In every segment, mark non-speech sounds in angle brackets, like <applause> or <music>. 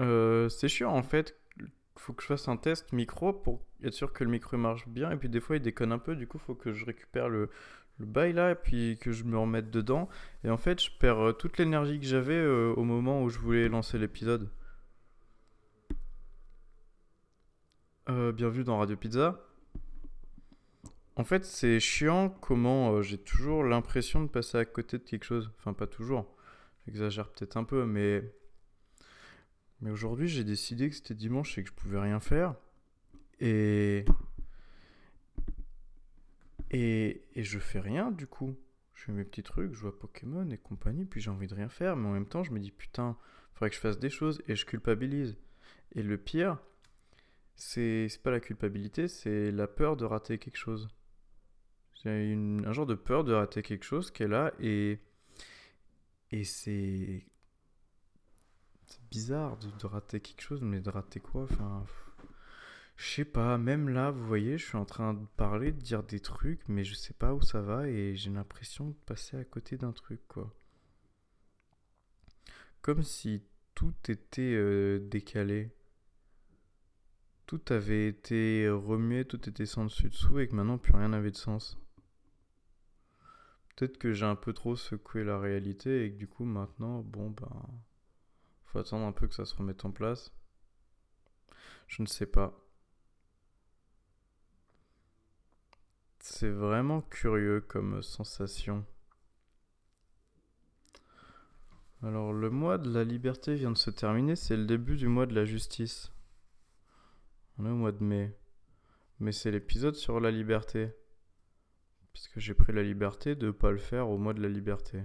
Euh, c'est chiant en fait. Faut que je fasse un test micro pour être sûr que le micro marche bien. Et puis des fois il déconne un peu. Du coup, faut que je récupère le, le bail là et puis que je me remette dedans. Et en fait, je perds euh, toute l'énergie que j'avais euh, au moment où je voulais lancer l'épisode. Euh, bien vu dans Radio Pizza. En fait, c'est chiant comment j'ai toujours l'impression de passer à côté de quelque chose. Enfin, pas toujours. J'exagère peut-être un peu, mais. Mais aujourd'hui, j'ai décidé que c'était dimanche et que je pouvais rien faire. Et. Et, et je fais rien du coup. Je fais mes petits trucs, je vois Pokémon et compagnie, puis j'ai envie de rien faire, mais en même temps, je me dis putain, faudrait que je fasse des choses et je culpabilise. Et le pire, c'est pas la culpabilité, c'est la peur de rater quelque chose. J'ai un genre de peur de rater quelque chose est là et, et c'est bizarre de, rater quelque chose, mais de rater quoi? Enfin, je sais pas, même là, vous voyez, je suis en train de parler, de dire des trucs, mais je sais pas où ça va et j'ai l'impression de passer à côté d'un truc, quoi. Comme si tout était euh, décalé. Tout avait été remué, tout était sans dessus dessous et que maintenant plus rien n'avait de sens. Peut-être que j'ai un peu trop secoué la réalité et que du coup maintenant, bon ben, faut attendre un peu que ça se remette en place. Je ne sais pas. C'est vraiment curieux comme sensation. Alors le mois de la liberté vient de se terminer, c'est le début du mois de la justice. On est au mois de mai. Mais c'est l'épisode sur la liberté. Puisque j'ai pris la liberté de ne pas le faire au mois de la liberté.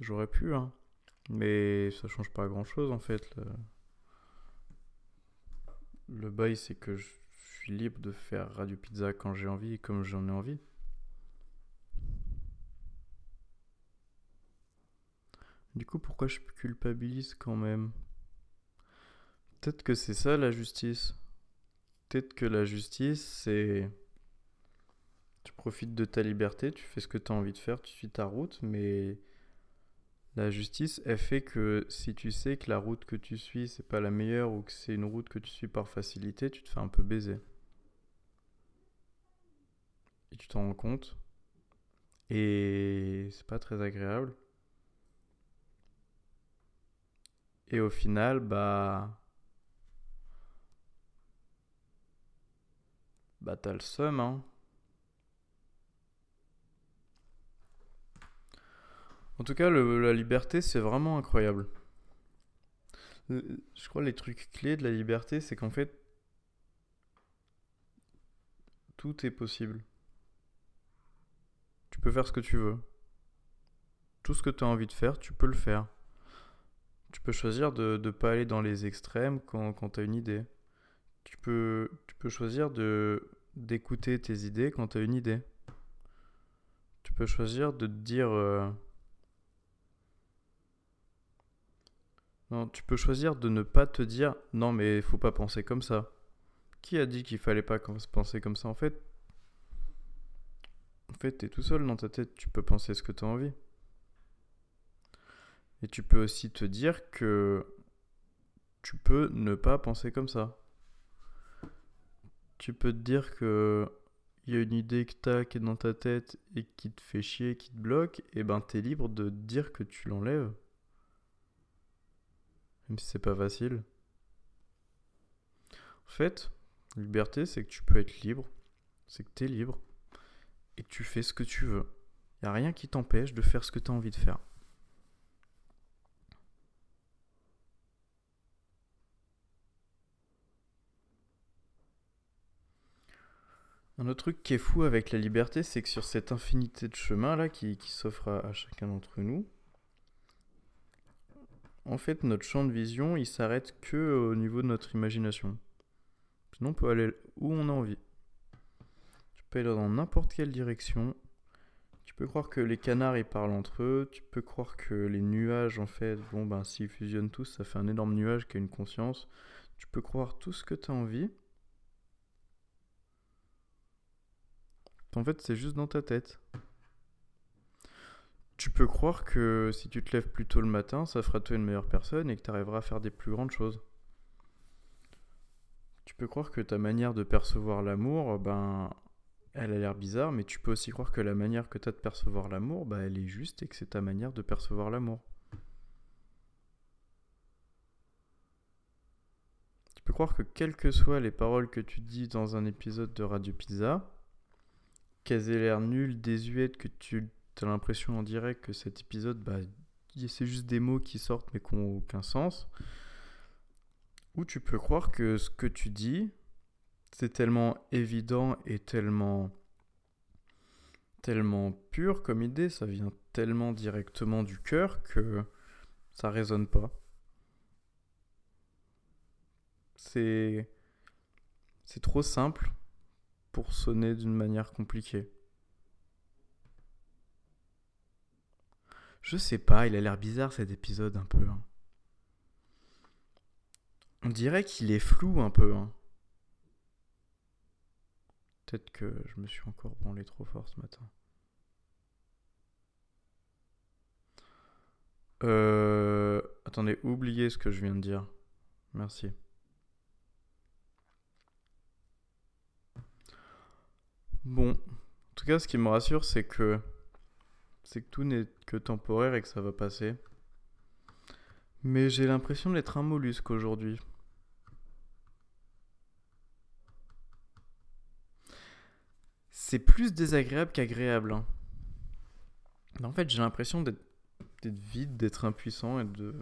J'aurais pu, hein. Mais ça change pas grand chose en fait. Le, bail, c'est que je suis libre de faire Radio Pizza quand j'ai envie et comme j'en ai envie. Du coup, pourquoi je culpabilise quand même? Peut-être que c'est ça la justice. Peut-être que la justice, c'est. Tu profites de ta liberté, tu fais ce que tu as envie de faire, tu suis ta route, mais la justice, elle fait que si tu sais que la route que tu suis, c'est pas la meilleure ou que c'est une route que tu suis par facilité, tu te fais un peu baiser. Et tu t'en rends compte. Et c'est pas très agréable. Et au final, bah. Bah, t'as le seum, hein. En tout cas, la liberté, c'est vraiment incroyable. Euh, Je crois que les trucs clés de la liberté, c'est qu'en fait, tout est possible. Tu peux faire ce que tu veux. Tout ce que tu as envie de faire, tu peux le faire. Tu peux choisir de ne pas aller dans les extrêmes quand, quand tu as une idée. Tu peux, choisir d'écouter tes idées quand tu as une idée. Tu peux choisir de te dire... euh, Non, tu peux choisir de ne pas te dire non mais faut pas penser comme ça. Qui a dit qu'il fallait pas penser comme ça en fait? En fait, t'es tout seul dans ta tête, tu peux penser ce que t'as envie. Et tu peux aussi te dire que tu peux ne pas penser comme ça. Tu peux te dire que il y a une idée que t'as qui est dans ta tête et qui te fait chier, qui te bloque, et ben t'es libre de dire que tu l'enlèves. Même si c'est pas facile. En fait, liberté, c'est que tu peux être libre, c'est que t'es libre, et que tu fais ce que tu veux. Y a rien qui t'empêche de faire ce que t'as envie de faire. Un autre truc qui est fou avec la liberté, c'est que sur cette infinité de chemins là qui, s'offre à chacun d'entre nous, en fait notre champ de vision il s'arrête que au niveau de notre imagination. Sinon on peut aller où on a envie. Tu peux aller dans n'importe quelle direction. Tu peux croire que les canards ils parlent entre eux. Tu peux croire que les nuages en fait, bon ben s'ils fusionnent tous, ça fait un énorme nuage qui a une conscience. Tu peux croire tout ce que tu as envie. En fait, c'est juste dans ta tête. Tu peux croire que si tu te lèves plus tôt le matin, ça fera toi une meilleure personne et que tu arriveras à faire des plus grandes choses. Tu peux croire que ta manière de percevoir l'amour, ben, elle a l'air bizarre, mais tu peux aussi croire que la manière que tu as de percevoir l'amour, ben, elle est juste et que c'est ta manière de percevoir l'amour. Tu peux croire que quelles que soient les paroles que tu dis dans un épisode de Radio Pizza, qu'elles aient l'air nulles, désuètes, que tu as l'impression en direct que cet épisode, bah, c'est juste des mots qui sortent mais qui n'ont aucun sens. Ou tu peux croire que ce que tu dis, c'est tellement évident et tellement tellement pur comme idée, ça vient tellement directement du cœur que ça résonne pas. C'est trop simple pour sonner d'une manière compliquée. Je sais pas, il a l'air bizarre cet épisode un peu. Hein. On dirait qu'il est flou un peu. Hein. Peut-être que je me suis encore branlé trop fort ce matin. Euh... Attendez, oubliez ce que je viens de dire. Merci. Bon, en tout cas, ce qui me rassure, c'est que c'est que tout n'est que temporaire et que ça va passer. Mais j'ai l'impression d'être un mollusque aujourd'hui. C'est plus désagréable qu'agréable. Hein. En fait, j'ai l'impression d'être vide, d'être impuissant et de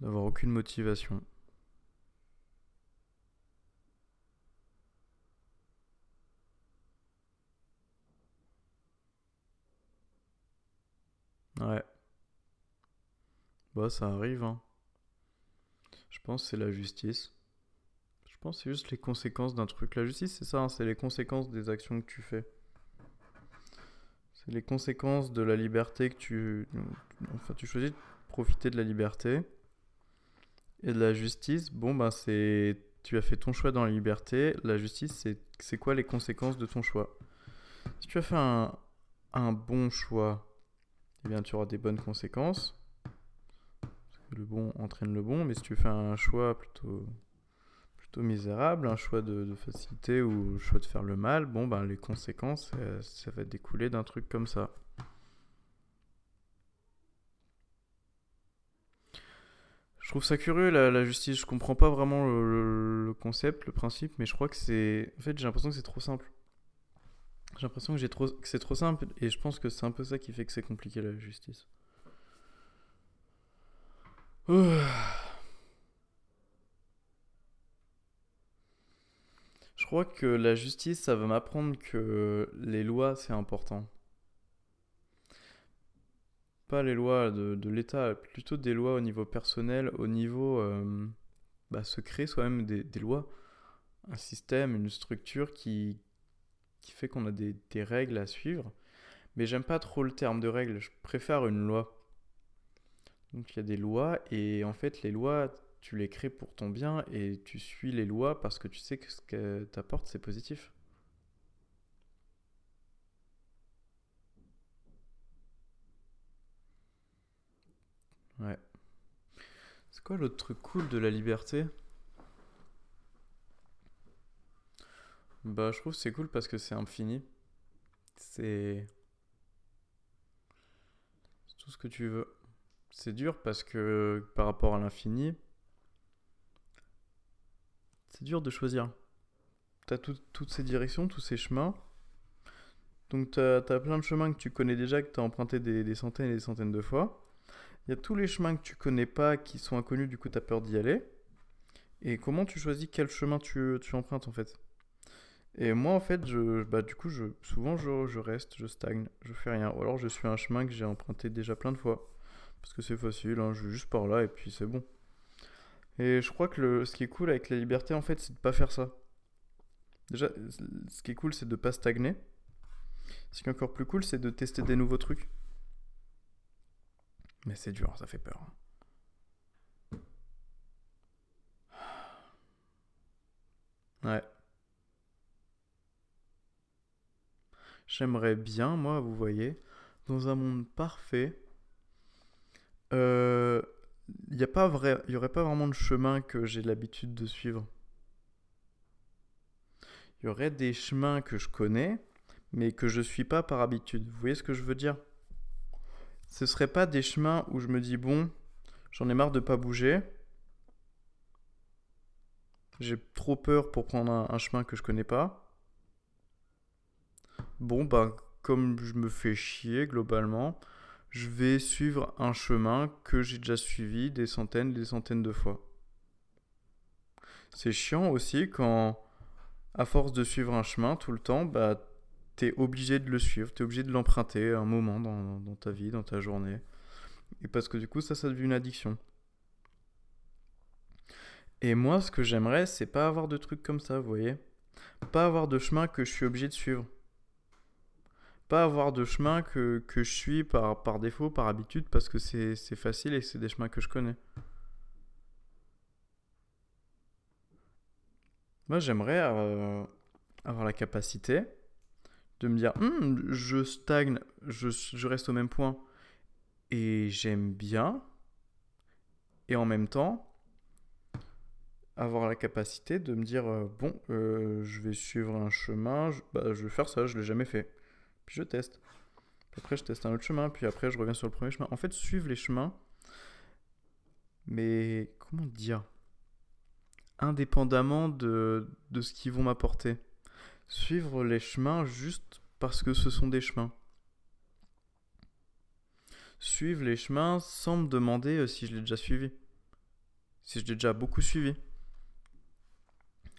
d'avoir aucune motivation. Ouais. Bah ça arrive, hein. Je pense que c'est la justice. Je pense que c'est juste les conséquences d'un truc. La justice, c'est ça, hein, c'est les conséquences des actions que tu fais. C'est les conséquences de la liberté que tu... Enfin, tu choisis de profiter de la liberté. Et de la justice, bon, ben c'est... Tu as fait ton choix dans la liberté. La justice, c'est, c'est quoi les conséquences de ton choix? Si tu as fait un, un bon choix, eh bien, tu auras des bonnes conséquences. Le bon entraîne le bon, mais si tu fais un choix plutôt misérable, un choix de, facilité ou le choix de faire le mal, bon, ben, les conséquences, ça, va découler d'un truc comme ça. Je trouve ça curieux la, justice. Je comprends pas vraiment le, concept, le principe, mais je crois que c'est. En fait, j'ai l'impression que c'est trop simple. J'ai l'impression que, c'est trop simple et je pense que c'est un peu ça qui fait que c'est compliqué la justice. <sighs> Je crois que la justice, ça va m'apprendre que les lois, c'est important. Pas les lois de, l'État, plutôt des lois au niveau personnel, au niveau euh, bah, secret, soi-même des, lois. Un système, une structure qui, qui fait qu'on a des, règles à suivre. Mais j'aime pas trop le terme de règles, je préfère une loi. Donc il y a des lois, et en fait, les lois, tu les crées pour ton bien et tu suis les lois parce que tu sais que ce que t'apporte, c'est positif. Ouais. C'est quoi l'autre truc cool de la liberté? Bah, je trouve c'est cool parce que c'est infini. C'est tout ce que tu veux. C'est dur parce que par rapport à l'infini, c'est dur de choisir. Tu as toutes ces directions, tous ces chemins. Donc tu as, plein de chemins que tu connais déjà, que tu as emprunté des, centaines et des centaines de fois. Il y a tous les chemins que tu connais pas, qui sont inconnus, du coup tu as peur d'y aller. Et comment tu choisis quel chemin tu, tu empruntes en fait? Et moi en fait, je, bah, du coup, je, souvent je, je reste, je stagne, je fais rien. Ou alors je suis un chemin que j'ai emprunté déjà plein de fois. Parce que c'est facile, hein, je vais juste par là et puis c'est bon. Et je crois que le, ce qui est cool avec la liberté, en fait, c'est de pas faire ça. Déjà, ce qui est cool, c'est de pas stagner. Ce qui est encore plus cool, c'est de tester des nouveaux trucs. Mais c'est dur, ça fait peur. Ouais. J'aimerais bien, moi, vous voyez, dans un monde parfait, il n'y a pas vrai, il y aurait pas vraiment de chemin que j'ai l'habitude de suivre. Il y aurait des chemins que je connais, mais que je suis pas par habitude. Vous voyez ce que je veux dire? Ce serait pas des chemins où je me dis bon, j'en ai marre de pas bouger. J'ai trop peur pour prendre un, chemin que je connais pas. Bon, bah, comme je me fais chier globalement, je vais suivre un chemin que j'ai déjà suivi des centaines, des centaines de fois. C'est chiant aussi quand, à force de suivre un chemin tout le temps, bah, t'es obligé de le suivre, t'es obligé de l'emprunter un moment dans, dans, ta vie, dans ta journée. Et parce que du coup, ça, ça devient une addiction. Et moi, ce que j'aimerais, c'est pas avoir de trucs comme ça, vous voyez. Pas avoir de chemin que je suis obligé de suivre. Pas avoir de chemin que, que je suis par, par défaut, par habitude, parce que c'est facile et c'est des chemins que je connais. Moi, j'aimerais euh, avoir la capacité de me dire hum, je stagne, je, je reste au même point et j'aime bien. Et en même temps, avoir la capacité de me dire euh, bon, euh, je vais suivre un chemin, je, bah, je vais faire ça, je l'ai jamais fait. Puis je teste. Puis après, je teste un autre chemin, puis après, je reviens sur le premier chemin. En fait, suivre les chemins, mais comment dire? Indépendamment de, ce qu'ils vont m'apporter. Suivre les chemins juste parce que ce sont des chemins. Suivre les chemins sans me demander euh, si je l'ai déjà suivi. Si je l'ai déjà beaucoup suivi.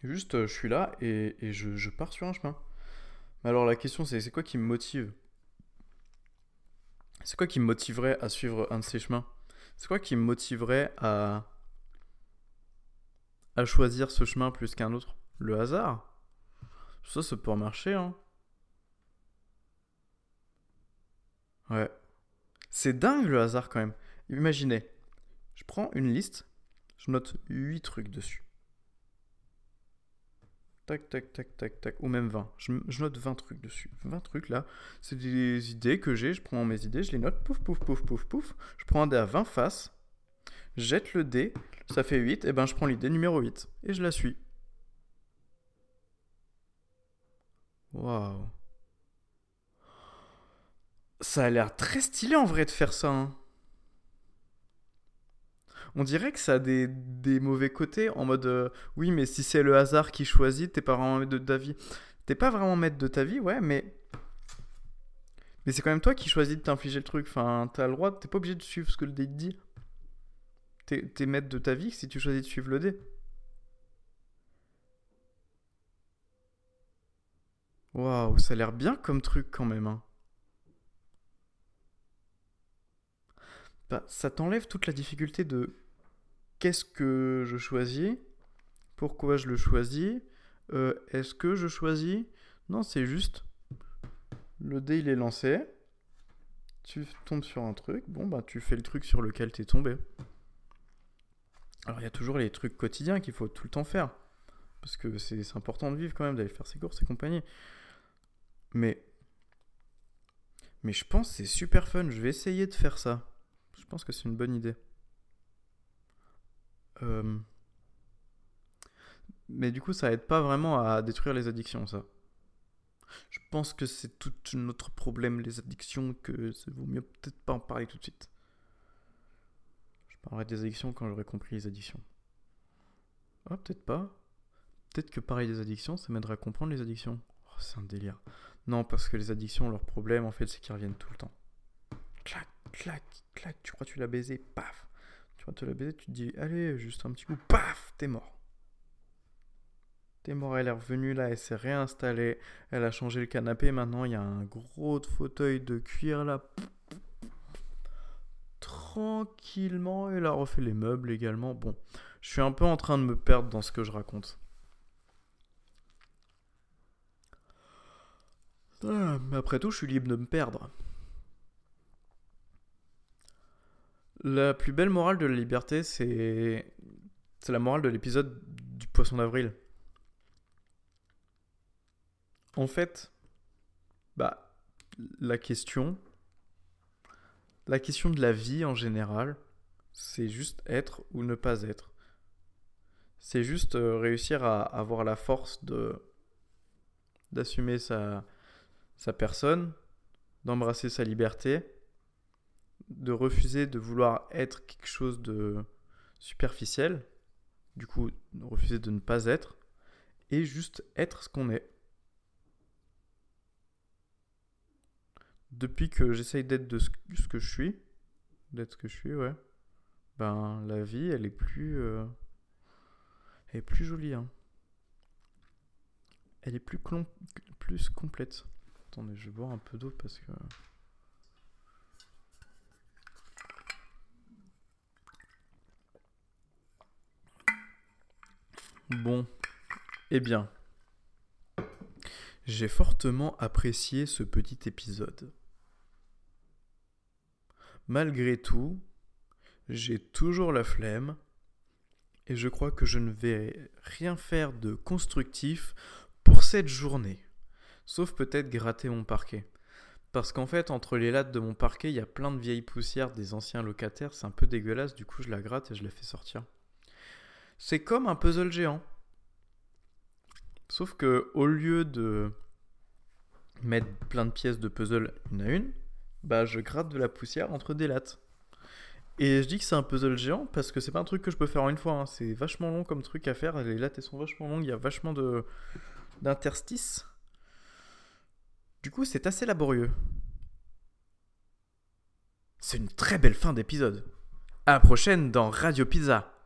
Juste, euh, je suis là et, je, pars sur un chemin. Mais alors la question c'est, c'est quoi qui me motive? C'est quoi qui me motiverait à suivre un de ces chemins? C'est quoi qui me motiverait à, à choisir ce chemin plus qu'un autre? Le hasard Ça, ça peut marcher, hein. Ouais. C'est dingue le hasard quand même. Imaginez, je prends une liste, je note 8 trucs dessus. Tac, tac, tac, tac, tac. Ou même 20. Je, note 20 trucs dessus. 20 trucs là. C'est des idées que j'ai. Je prends mes idées, je les note. Pouf, pouf, pouf, pouf, pouf. Je prends un dé à 20 faces. Jette le dé. Ça fait 8. Et ben je prends l'idée numéro 8. Et je la suis. Waouh. Ça a l'air très stylé en vrai de faire ça. Hein on dirait que ça a des, mauvais côtés en mode euh, oui, mais si c'est le hasard qui choisit, t'es pas vraiment maître de ta vie. T'es pas vraiment maître de ta vie, ouais, mais. Mais c'est quand même toi qui choisis de t'infliger le truc. Enfin, t'as le droit, t'es pas obligé de suivre ce que le dé te dit. T'es, es maître de ta vie si tu choisis de suivre le dé. Waouh, ça a l'air bien comme truc quand même. Hein. Bah, ça t'enlève toute la difficulté de qu'est-ce que je choisis? Pourquoi je le choisis? Euh, Est-ce que je choisis? Non, c'est juste le dé il est lancé. Tu tombes sur un truc. Bon, bah tu fais le truc sur lequel tu es tombé. Alors il y a toujours les trucs quotidiens qu'il faut tout le temps faire. Parce que c'est important de vivre quand même, d'aller faire ses courses et compagnie. Mais. Mais je pense que c'est super fun. Je vais essayer de faire ça. Je pense que c'est une bonne idée. Euh, mais du coup, ça aide pas vraiment à détruire les addictions, ça. Je pense que c'est tout notre problème, les addictions, que ça vaut mieux peut-être pas en parler tout de suite. Je parlerai des addictions quand j'aurai compris les addictions. Ah, peut-être pas. Peut-être que parler des addictions, ça m'aidera à comprendre les addictions. Oh, c'est un délire. Non, parce que les addictions, leur problème, en fait, c'est qu'ils reviennent tout le temps. Clac, clac, clac, tu crois que tu l'as baisé, paf quand tu te dis, allez, juste un petit coup, paf, t'es mort. T'es mort, elle est revenue là, elle s'est réinstallée, elle a changé le canapé, maintenant il y a un gros fauteuil de cuir là. Tranquillement, elle a refait les meubles également. Bon, je suis un peu en train de me perdre dans ce que je raconte. Ah, après tout, je suis libre de me perdre. La plus belle morale de la liberté, c'est la morale de l'épisode du poisson d'avril. En fait, bah la question la question de la vie en général, c'est juste être ou ne pas être. C'est juste euh, réussir à avoir la force de d'assumer sa, sa personne, d'embrasser sa liberté, de refuser de vouloir être quelque chose de superficiel, du coup refuser de ne pas être, et juste être ce qu'on est. Depuis que j'essaye d'être ce que je suis, d'être ce que je suis, ouais, ben la vie elle est plus, euh, elle est plus jolie. Hein. Elle est plus, plus complète. Attendez, je vais boire un peu d'eau parce que. Bon, eh bien, j'ai fortement apprécié ce petit épisode. Malgré tout, j'ai toujours la flemme et je crois que je ne vais rien faire de constructif pour cette journée. Sauf peut-être gratter mon parquet. Parce qu'en fait, entre les lattes de mon parquet, il y a plein de vieilles poussières des anciens locataires. C'est un peu dégueulasse, du coup je la gratte et je la fais sortir. C'est comme un puzzle géant. Sauf que au lieu de mettre plein de pièces de puzzle une à une, bah je gratte de la poussière entre des lattes. Et je dis que c'est un puzzle géant parce que c'est pas un truc que je peux faire en une fois. Hein. C'est vachement long comme truc à faire. Les lattes sont vachement longues. Il y a vachement de d'interstices. Du coup, c'est assez laborieux. C'est une très belle fin d'épisode. À la prochaine dans Radio Pizza.